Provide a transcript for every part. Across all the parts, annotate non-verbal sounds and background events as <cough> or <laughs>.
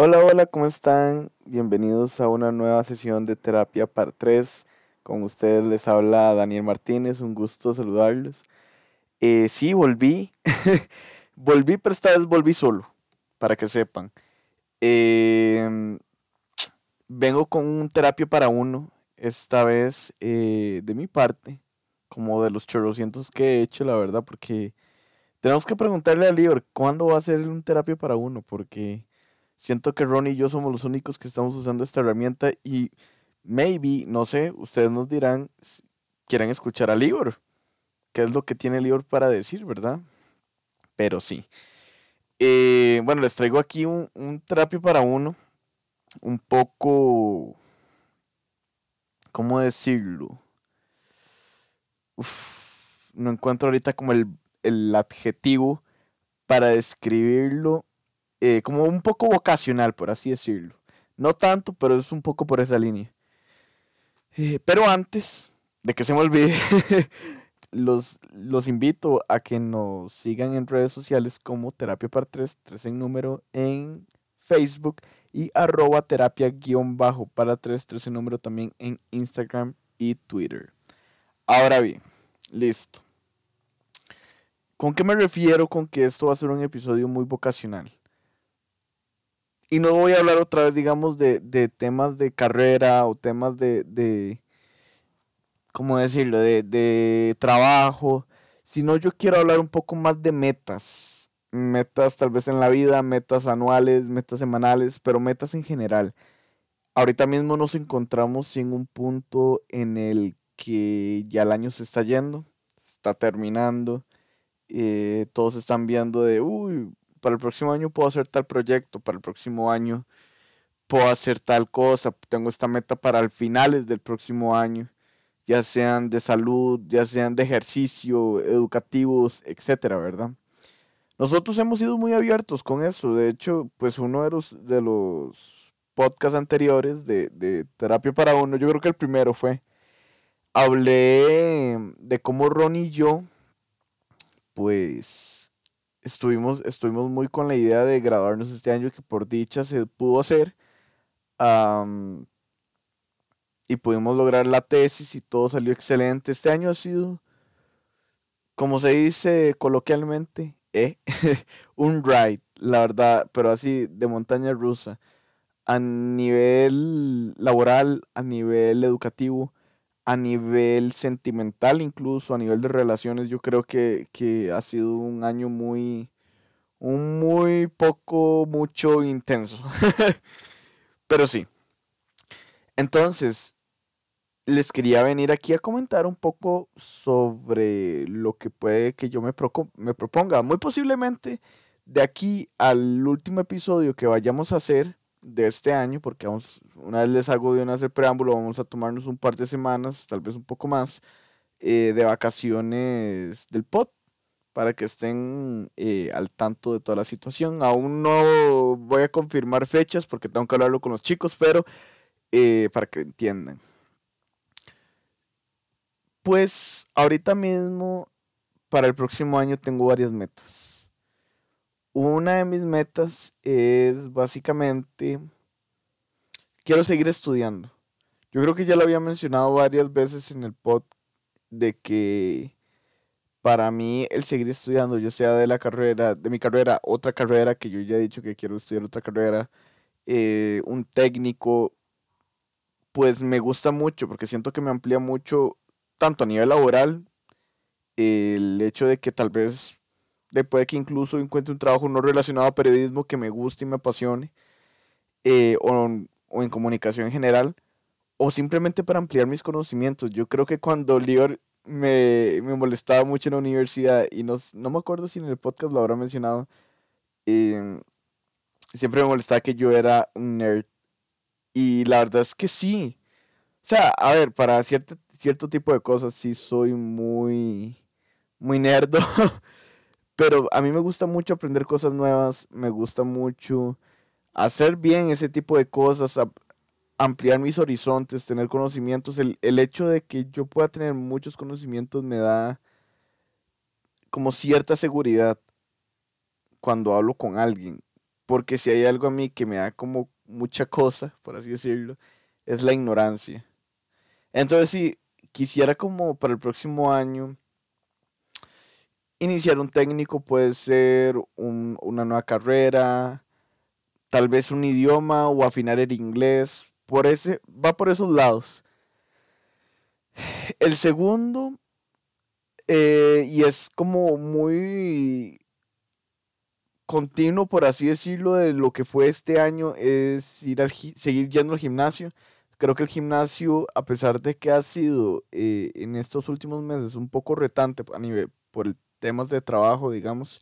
Hola, hola, ¿cómo están? Bienvenidos a una nueva sesión de terapia par 3. Con ustedes les habla Daniel Martínez, un gusto saludarlos. Eh, sí, volví. <laughs> volví, pero esta vez volví solo, para que sepan. Em, vengo con un terapia para uno, esta vez eh, de mi parte, como de los chorrocientos que he hecho, la verdad, porque tenemos que preguntarle a Lior cuándo va a ser un terapia para uno, porque siento que Ron y yo somos los únicos que estamos usando esta herramienta y maybe, no sé, ustedes nos dirán, quieren escuchar a Lior, qué es lo que tiene Lior para decir, ¿verdad? Pero sí. Eh, bueno, les traigo aquí un, un para uno, un poco, ¿cómo decirlo? No encuentro ahorita como el, el adjetivo para describirlo, eh, como un poco vocacional, por así decirlo. No tanto, pero es un poco por esa línea. Eh, pero antes de que se me olvide, <laughs> los, los invito a que nos sigan en redes sociales como Terapia para 3, 3 en número en Facebook y arroba terapia guion bajo para 3, 3 en número también en Instagram y Twitter. Ahora bien, listo. ¿Con qué me refiero con que esto va a ser un episodio muy vocacional? Y no voy a hablar otra vez, digamos, de, de temas de carrera o temas de, de ¿cómo decirlo?, de, de trabajo, sino yo quiero hablar un poco más de metas. Metas tal vez en la vida, metas anuales, metas semanales, pero metas en general. Ahorita mismo nos encontramos en un punto en el que ya el año se está yendo, está terminando, eh, todos están viendo de, uy, para el próximo año puedo hacer tal proyecto, para el próximo año puedo hacer tal cosa, tengo esta meta para el finales del próximo año, ya sean de salud, ya sean de ejercicio, educativos, etcétera, ¿verdad? Nosotros hemos sido muy abiertos con eso, de hecho, pues uno de los, de los podcasts anteriores de, de Terapia para Uno, yo creo que el primero fue, hablé de cómo Ron y yo, pues, estuvimos, estuvimos muy con la idea de graduarnos este año, que por dicha se pudo hacer. am, y pudimos lograr la tesis y todo salió excelente. Este año ha sido, como se dice coloquialmente, ¿eh? <laughs> un ride, la verdad, pero así de montaña rusa. A nivel laboral, a nivel educativo, a nivel sentimental incluso, a nivel de relaciones, yo creo que, que ha sido un año muy, un muy poco, mucho intenso. <laughs> Pero sí. Entonces, les quería venir aquí a comentar un poco sobre lo que puede que yo me, proco- me proponga. Muy posiblemente de aquí al último episodio que vayamos a hacer de este año, porque vamos, una vez les hago de una vez preámbulo, vamos a tomarnos un par de semanas, tal vez un poco más, eh, de vacaciones del pod, para que estén eh, al tanto de toda la situación. Aún no voy a confirmar fechas porque tengo que hablarlo con los chicos, pero eh, para que entiendan. Pues ahorita mismo, para el próximo año, tengo varias metas. Una de mis metas es básicamente, quiero seguir estudiando. Yo creo que ya lo había mencionado varias veces en el pod de que para mí el seguir estudiando, ya sea de la carrera, de mi carrera, otra carrera, que yo ya he dicho que quiero estudiar otra carrera, eh, un técnico, pues me gusta mucho porque siento que me amplía mucho, tanto a nivel laboral, el hecho de que tal vez de que incluso encuentre un trabajo no relacionado a periodismo que me guste y me apasione, eh, o, o en comunicación en general, o simplemente para ampliar mis conocimientos. Yo creo que cuando Lior me, me molestaba mucho en la universidad, y no, no me acuerdo si en el podcast lo habrá mencionado, em, siempre me molestaba que yo era un nerd. Y la verdad es que sí. O sea, a ver, para cierto, cierto tipo de cosas sí soy muy, muy nerdo. <laughs> Pero a mí me gusta mucho aprender cosas nuevas, me gusta mucho hacer bien ese tipo de cosas, ampliar mis horizontes, tener conocimientos. El, el hecho de que yo pueda tener muchos conocimientos me da como cierta seguridad cuando hablo con alguien. porque si hay algo a mí que me da como mucha cosa, por así decirlo, es la ignorancia. Entonces, si quisiera como para el próximo año iniciar un técnico, puede ser una nueva carrera, tal vez un idioma o afinar el inglés, por ese, va por esos lados. El segundo, eh, y es como muy continuo, por así decirlo, de lo que fue este año, es ir al, seguir yendo al gimnasio. Creo que el gimnasio, a pesar de que ha sido eh, en estos últimos meses un poco retante a nivel, por el temas de trabajo, digamos,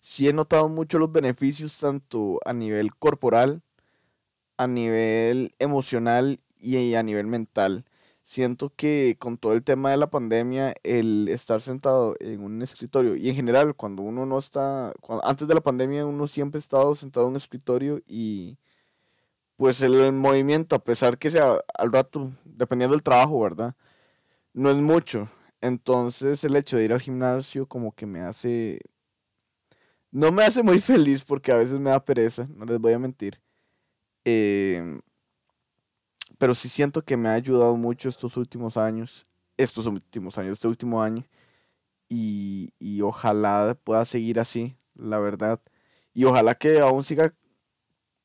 sí he notado mucho los beneficios tanto a nivel corporal, a nivel emocional y a nivel mental. Siento que con todo el tema de la pandemia, el estar sentado en un escritorio y en general cuando uno no está, antes de la pandemia uno siempre ha estado sentado en un escritorio y pues el, movimiento, a pesar que sea al rato, dependiendo del trabajo, ¿verdad? No es mucho. Entonces el hecho de ir al gimnasio como que me hace... No me hace muy <laughs> feliz porque a veces me da pereza, no les voy a mentir. Em, pero sí siento que me ha ayudado mucho estos últimos años, estos últimos años, este último año. Y, y ojalá pueda seguir así, la verdad. Y ojalá que aún siga,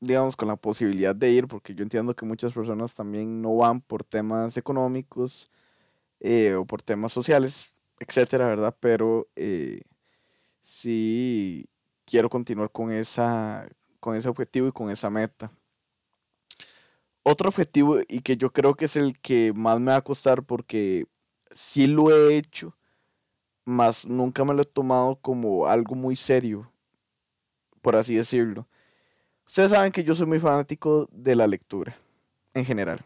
digamos, con la posibilidad de ir, porque yo entiendo que muchas personas también no van por temas económicos eh, o por temas sociales, etcétera, ¿verdad? Pero eh, sí quiero continuar con, esa, con ese objetivo y con esa meta. Otro objetivo y que yo creo que es el que más me va a costar porque sí lo he hecho, más nunca me lo he tomado como algo muy serio, por así decirlo. Ustedes saben que yo soy muy fanático de la lectura, en general.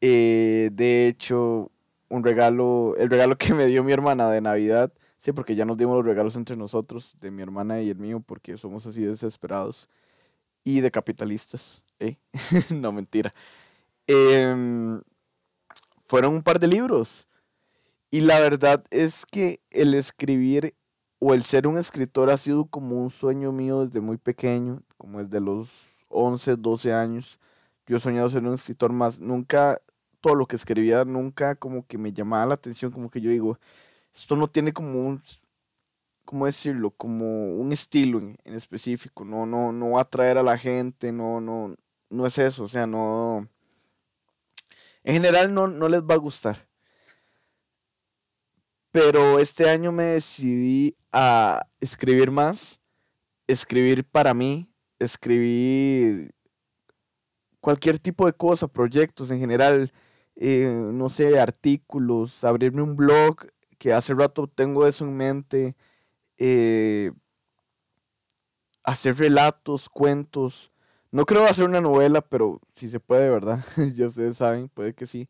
Eh, de hecho, un regalo, el regalo que me dio mi hermana de Navidad, sí, porque ya nos dimos los regalos entre nosotros, de mi hermana y el mío, porque somos así desesperados y de capitalistas, ¿eh? <laughs> no mentira. Em, fueron un par de libros. Y la verdad es que el escribir o el ser un escritor ha sido como un sueño mío desde muy pequeño, como desde los 11, 12 años. Yo he soñado ser un escritor más. Nunca todo lo que escribía nunca como que me llamaba la atención, como que yo digo, esto no tiene como un, ¿cómo decirlo? Como un estilo en, específico, no, no, no va a atraer a la gente, no, no, no es eso, o sea, no, en general no, no les va a gustar. Pero este año me decidí a escribir más, escribir para mí, escribir cualquier tipo de cosa, proyectos en general, eh, no sé, artículos, abrirme un blog, que hace rato tengo eso en mente, eh, hacer relatos, cuentos. No creo hacer una novela, pero si se puede, ¿verdad? <laughs> ya ustedes saben, puede que sí.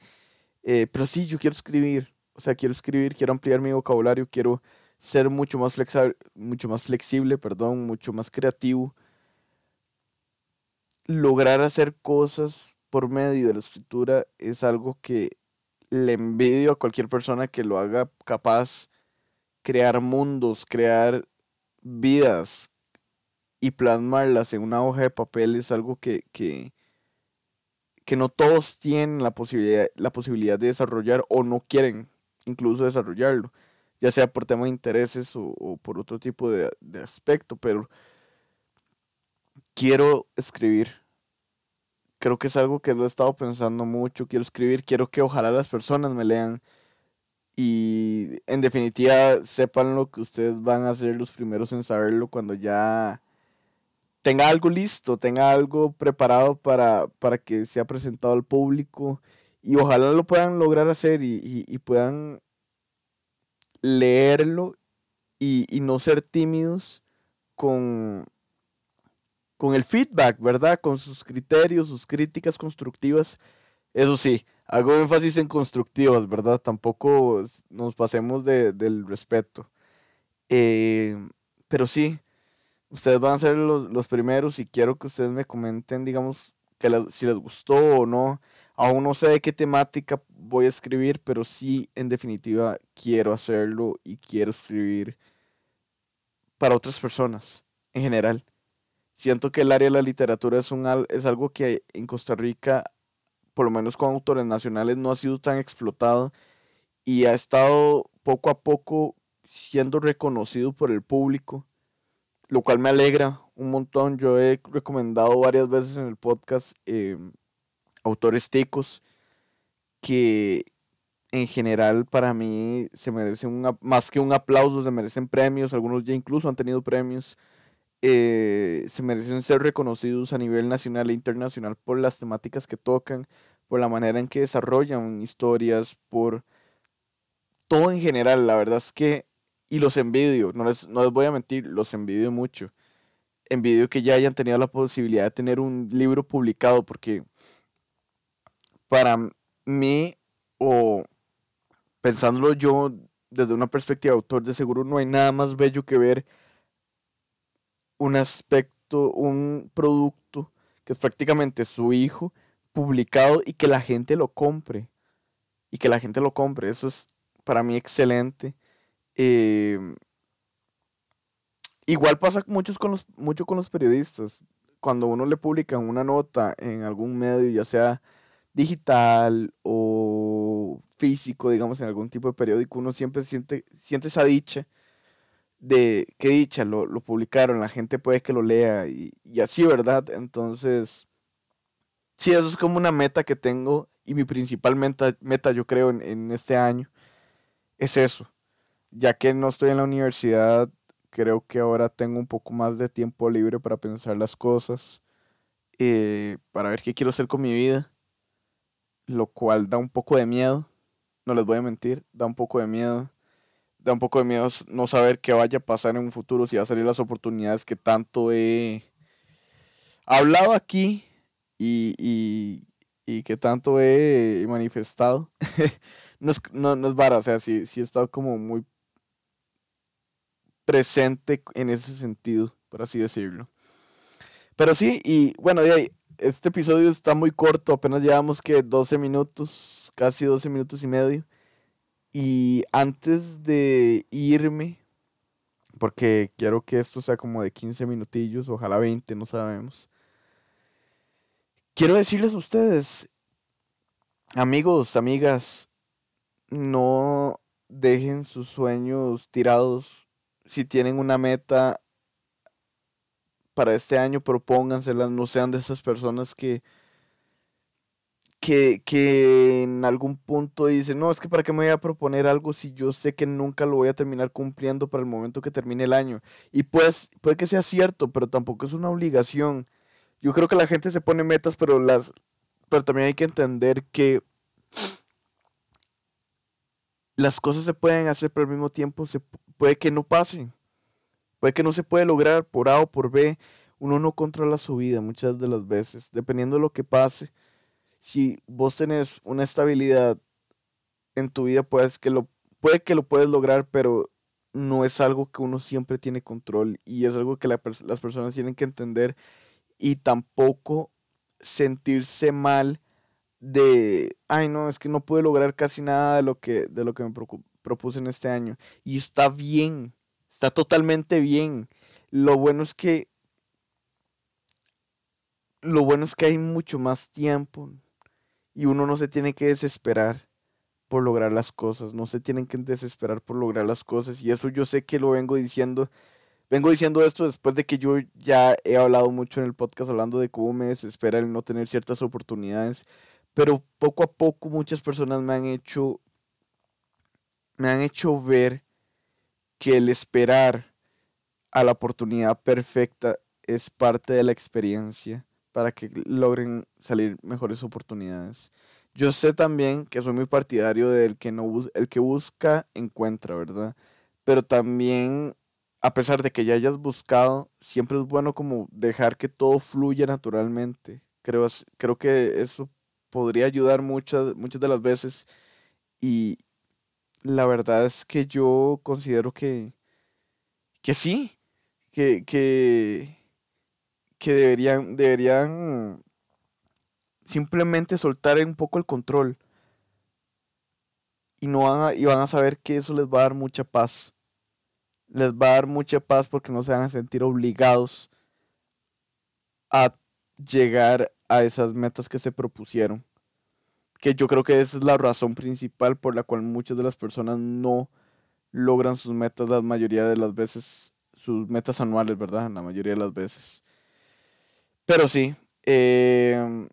Eh, pero sí, yo quiero escribir. O sea, quiero escribir, quiero ampliar mi vocabulario, quiero ser mucho más flexible, mucho más flexible, perdón, mucho más creativo. Lograr hacer cosas por medio de la escritura es algo que le envidio a cualquier persona que lo haga capaz crear mundos, crear vidas y plasmarlas en una hoja de papel es algo que, que, no todos tienen la posibilidad, la posibilidad de desarrollar o no quieren incluso desarrollarlo, ya sea por tema de intereses o, por otro tipo de aspecto, pero quiero escribir, creo que es algo que lo he estado pensando mucho, quiero escribir, quiero que ojalá las personas me lean y en definitiva sepan lo que ustedes van a ser los primeros en saberlo cuando ya tenga algo listo, tenga algo preparado para, para que sea presentado al público y ojalá lo puedan lograr hacer y, puedan leerlo y, y no ser tímidos con, con el feedback, ¿verdad? Con sus criterios, sus críticas constructivas. Eso sí, hago énfasis en constructivas, ¿verdad? Tampoco nos pasemos del respeto. Eh, pero sí, ustedes van a ser los, primeros y quiero que ustedes me comenten, digamos, que si les gustó o no. Aún no sé de qué temática voy a escribir, pero sí, en definitiva, quiero hacerlo y quiero escribir para otras personas, en general Siento que el área de la literatura es, un, es algo que en Costa Rica, por lo menos con autores nacionales, no ha sido tan explotado y ha estado poco a poco siendo reconocido por el público, lo cual me alegra un montón. Yo he recomendado varias veces en el podcast eh, autores ticos que en general para mí se merecen más que un aplauso, se merecen premios, algunos ya incluso han tenido premios. Eh, se merecen ser reconocidos a nivel nacional e internacional por las temáticas que tocan, por la manera en que desarrollan historias, por todo en general. La verdad es que, y los envidio, no les, no les voy a mentir, los envidio mucho. Envidio que ya hayan tenido la posibilidad de tener un libro publicado, porque para mí, o pensándolo yo desde una perspectiva de autor, de seguro no hay nada más bello que ver un aspecto, un producto que es prácticamente su hijo publicado y que la gente lo compre. Y que la gente lo compre. Eso es para mí excelente. Em, igual pasa muchos con los, mucho con los periodistas. Cuando uno le publica una nota en algún medio, ya sea digital o físico, digamos, en algún tipo de periódico, uno siempre siente, siente esa dicha de qué dicha, lo, publicaron, la gente puede que lo lea y, así, ¿verdad? Entonces, sí, eso es como una meta que tengo y mi principal meta, meta yo creo, en, este año es eso. Ya que no estoy en la universidad, creo que ahora tengo un poco más de tiempo libre para pensar las cosas, eh, para ver qué quiero hacer con mi vida, lo cual da un poco de miedo, no les voy a mentir, da un poco de miedo da un poco de miedo no saber qué vaya a pasar en un futuro, si va a salir las oportunidades que tanto he hablado aquí y, que tanto he manifestado. <laughs> no, es, no, es vara, o sea, sí, sí he estado como muy presente en ese sentido, por así decirlo. Pero sí, y bueno, de ahí, este episodio está muy corto, apenas llevamos que 12 minutos, casi 12 minutos y medio. Y antes de irme, porque quiero que esto sea como de 15 minutillos, ojalá 20, no sabemos. Quiero decirles a ustedes, amigos, amigas, no dejen sus sueños tirados. Si tienen una meta para este año, propónganselas, no sean de esas personas que que, en algún punto dice, no, es que para qué me voy a proponer algo si yo sé que nunca lo voy a terminar cumpliendo para el momento que termine el año. Y pues puede que sea cierto, pero tampoco es una obligación. Yo creo que la gente se pone metas, pero las pero también hay que entender que las cosas se pueden hacer, pero al mismo tiempo se puede que no pasen. Puede que no se puede lograr por A o por B. Uno no controla su vida muchas de las veces, dependiendo de lo que pase si vos tenés una estabilidad en tu vida, pues que lo, puede que lo puedes lograr, pero no es algo que uno siempre tiene control y es algo que las personas tienen que entender y tampoco sentirse mal de, ay no, es que no pude lograr casi nada de lo que, de lo que me propuse en este año. Y está bien, está totalmente bien. Lo bueno es que, lo bueno es que hay mucho más tiempo y uno no se tiene que desesperar por lograr las cosas, no se tienen que desesperar por lograr las cosas y eso yo sé que lo vengo diciendo, vengo diciendo esto después de que yo ya he hablado mucho en el podcast hablando de cómo me desespera el no tener ciertas oportunidades, pero poco a poco muchas personas me han hecho me han hecho ver que el esperar a la oportunidad perfecta es parte de la experiencia para que logren salir mejores oportunidades. Yo sé también que soy muy partidario del que no el que busca encuentra, ¿verdad? Pero también a pesar de que ya hayas buscado, siempre es bueno como dejar que todo fluya naturalmente. Creo, creo que eso podría ayudar muchas, muchas de las veces y la verdad es que yo considero que, que sí, que, que, que deberían, deberían simplemente soltar un poco el control. Y, no van a, y van a saber que eso les va a dar mucha paz. Les va a dar mucha paz porque no se van a sentir obligados a llegar a esas metas que se propusieron. Que yo creo que esa es la razón principal por la cual muchas de las personas no logran sus metas la mayoría de las veces, sus metas anuales, ¿verdad? La mayoría de las veces. Pero sí, em,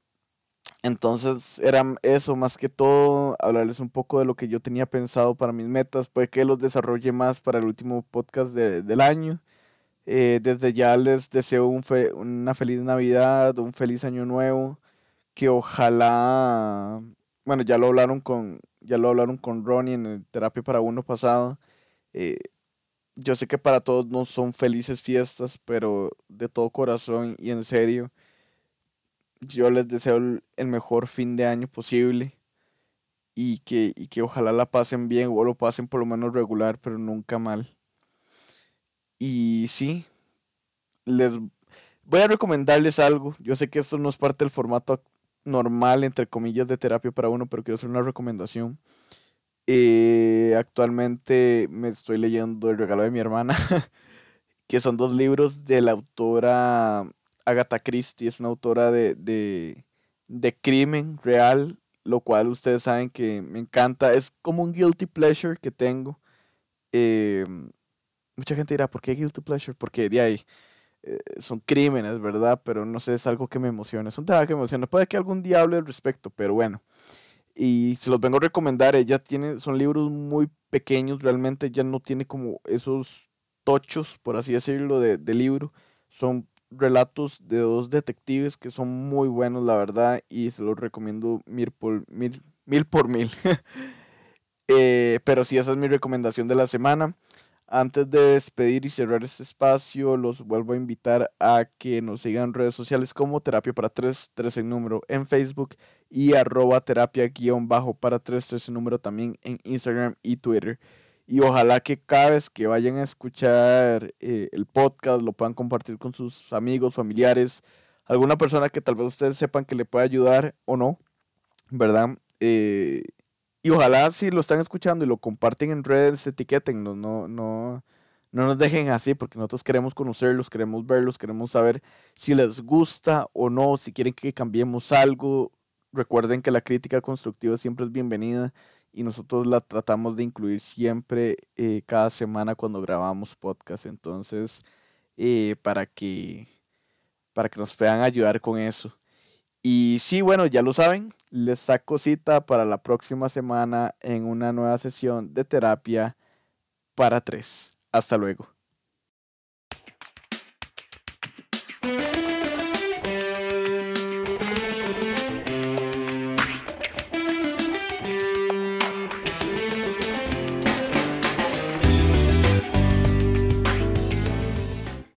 entonces era eso más que todo, hablarles un poco de lo que yo tenía pensado para mis metas, puede que los desarrolle más para el último podcast del año. Eh, desde ya les deseo una feliz Navidad, un feliz año nuevo, que ojalá, bueno, ya lo hablaron con, ya lo hablaron con Ronnie en el terapia para uno pasado. Eh, yo sé que para todos no son felices fiestas, pero de todo corazón y en serio, yo les deseo el mejor fin de año posible y que, y que ojalá la pasen bien o lo pasen por lo menos regular, pero nunca mal. Y sí, les voy a recomendarles algo. Yo sé que esto no es parte del formato normal, entre comillas, de terapia para uno, pero quiero hacer una recomendación. Eh, actualmente me estoy leyendo El regalo de mi hermana, <laughs> que son dos libros de la autora Agatha Christie, es una autora de, de, crimen real, lo cual ustedes saben que me encanta. Es como un guilty pleasure que tengo. Eh, mucha gente dirá, ¿por qué guilty pleasure? Porque de ahí eh, son crímenes, ¿verdad? Pero no sé, es algo que me emociona. Es un tema que me emociona. Puede que algún día hable al respecto, pero bueno y se los vengo a recomendar. Ella tiene, son libros muy pequeños, realmente ya no tiene como esos tochos, por así decirlo, de, libro. Son relatos de dos detectives que son muy buenos, la verdad, y se los recomiendo mil por mil. mil, por mil. <laughs> Eh, pero sí, esa es mi recomendación de la semana. Antes de despedir y cerrar este espacio, los vuelvo a invitar a que nos sigan en redes sociales como Terapia para Tres, tres en número en Facebook y arroba terapia guion bajo para tres, tres en número también en Instagram y Twitter. Y ojalá que cada vez que vayan a escuchar eh, el podcast lo puedan compartir con sus amigos, familiares, alguna persona que tal vez ustedes sepan que le pueda ayudar o no, ¿verdad? Eh, y ojalá si lo están escuchando y lo comparten en redes, etiqueten, no, no, no, nos dejen así, porque nosotros queremos conocerlos, queremos verlos, queremos saber si les gusta o no, si quieren que cambiemos algo. Recuerden que la crítica constructiva siempre es bienvenida y nosotros la tratamos de incluir siempre eh, cada semana cuando grabamos podcast. Entonces, eh, para que para que nos puedan ayudar con eso. Y sí, bueno, ya lo saben, les saco cita para la próxima semana en una nueva sesión de terapia para tres. Hasta luego.